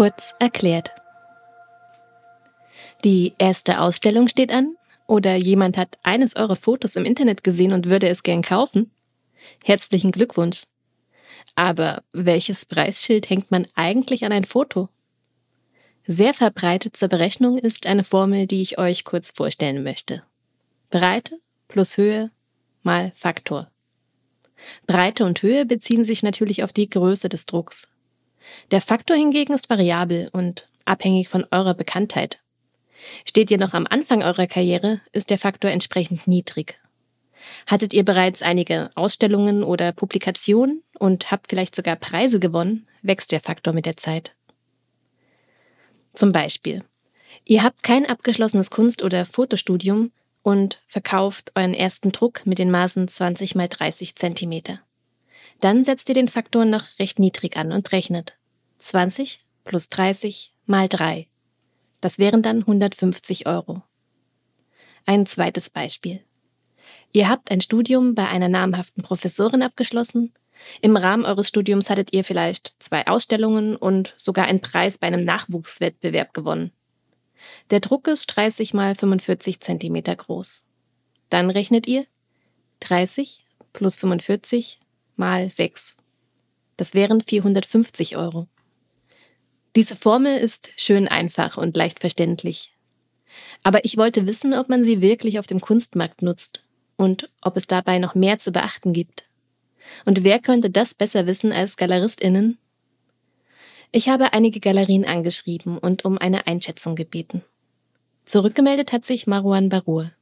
Kurz erklärt. Die erste Ausstellung steht an oder jemand hat eines eurer Fotos im Internet gesehen und würde es gern kaufen? Herzlichen Glückwunsch. Aber welches Preisschild hängt man eigentlich an ein Foto? Sehr verbreitet zur Berechnung ist eine Formel, die ich euch kurz vorstellen möchte. Breite plus Höhe mal Faktor. Breite und Höhe beziehen sich natürlich auf die Größe des Drucks. Der Faktor hingegen ist variabel und abhängig von eurer Bekanntheit. Steht ihr noch am Anfang eurer Karriere, ist der Faktor entsprechend niedrig. Hattet ihr bereits einige Ausstellungen oder Publikationen und habt vielleicht sogar Preise gewonnen, wächst der Faktor mit der Zeit. Zum Beispiel, ihr habt kein abgeschlossenes Kunst- oder Fotostudium und verkauft euren ersten Druck mit den Maßen 20 x 30 cm. Dann setzt ihr den Faktor noch recht niedrig an und rechnet 20 plus 30 mal 3. Das wären dann 150 Euro. Ein zweites Beispiel. Ihr habt ein Studium bei einer namhaften Professorin abgeschlossen. Im Rahmen eures Studiums hattet ihr vielleicht zwei Ausstellungen und sogar einen Preis bei einem Nachwuchswettbewerb gewonnen. Der Druck ist 30 mal 45 cm groß. Dann rechnet ihr 30 plus 45 mal 6. Das wären 450 Euro. Diese Formel ist schön einfach und leicht verständlich. Aber ich wollte wissen, ob man sie wirklich auf dem Kunstmarkt nutzt und ob es dabei noch mehr zu beachten gibt. Und wer könnte das besser wissen als Galeristinnen? Ich habe einige Galerien angeschrieben und um eine Einschätzung gebeten. Zurückgemeldet hat sich Marwan Barour.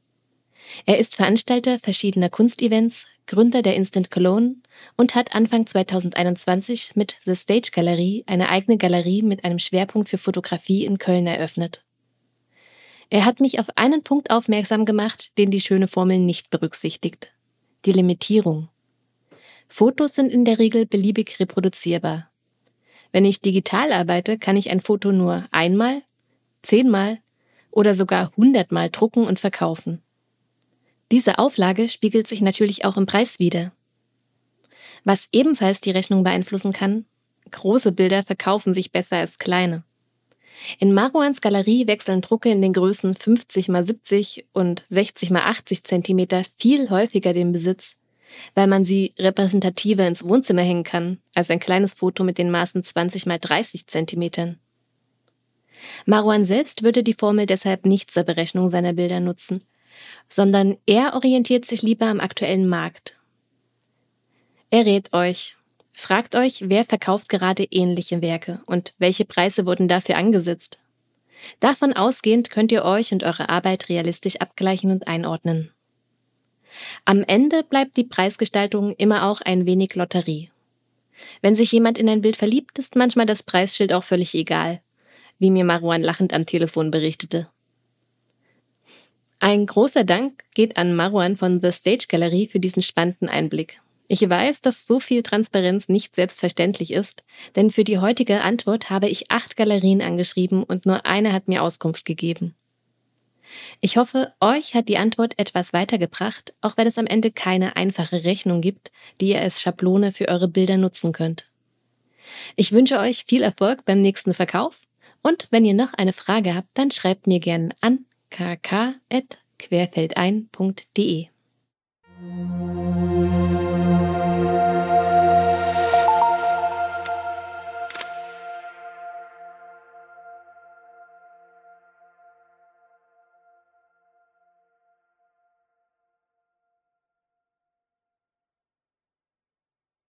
Er ist Veranstalter verschiedener Kunstevents, Gründer der Instant Cologne und hat Anfang 2021 mit The Stage Galerie eine eigene Galerie mit einem Schwerpunkt für Fotografie in Köln eröffnet. Er hat mich auf einen Punkt aufmerksam gemacht, den die schöne Formel nicht berücksichtigt. Die Limitierung. Fotos sind in der Regel beliebig reproduzierbar. Wenn ich digital arbeite, kann ich ein Foto nur einmal, zehnmal oder sogar hundertmal drucken und verkaufen. Diese Auflage spiegelt sich natürlich auch im Preis wider. Was ebenfalls die Rechnung beeinflussen kann, große Bilder verkaufen sich besser als kleine. In Marouans Galerie wechseln Drucke in den Größen 50 x 70 und 60 x 80 cm viel häufiger den Besitz, weil man sie repräsentativer ins Wohnzimmer hängen kann als ein kleines Foto mit den Maßen 20 x 30 cm. Marouan selbst würde die Formel deshalb nicht zur Berechnung seiner Bilder nutzen, sondern er orientiert sich lieber am aktuellen Markt. Er rät euch, Fragt euch, wer verkauft gerade ähnliche Werke und welche Preise wurden dafür angesetzt. Davon ausgehend könnt ihr euch und eure Arbeit realistisch abgleichen und einordnen. Am Ende bleibt die Preisgestaltung immer auch ein wenig Lotterie. Wenn sich jemand in ein Bild verliebt, ist manchmal das Preisschild auch völlig egal, wie mir Maruan lachend am Telefon berichtete. Ein großer Dank geht an Maruan von The Stage Galerie für diesen spannenden Einblick. Ich weiß, dass so viel Transparenz nicht selbstverständlich ist, denn für die heutige Antwort habe ich acht Galerien angeschrieben und nur eine hat mir Auskunft gegeben. Ich hoffe, euch hat die Antwort etwas weitergebracht, auch wenn es am Ende keine einfache Rechnung gibt, die ihr als Schablone für eure Bilder nutzen könnt. Ich wünsche euch viel Erfolg beim nächsten Verkauf und wenn ihr noch eine Frage habt, dann schreibt mir gerne an kk.querfeldein.de.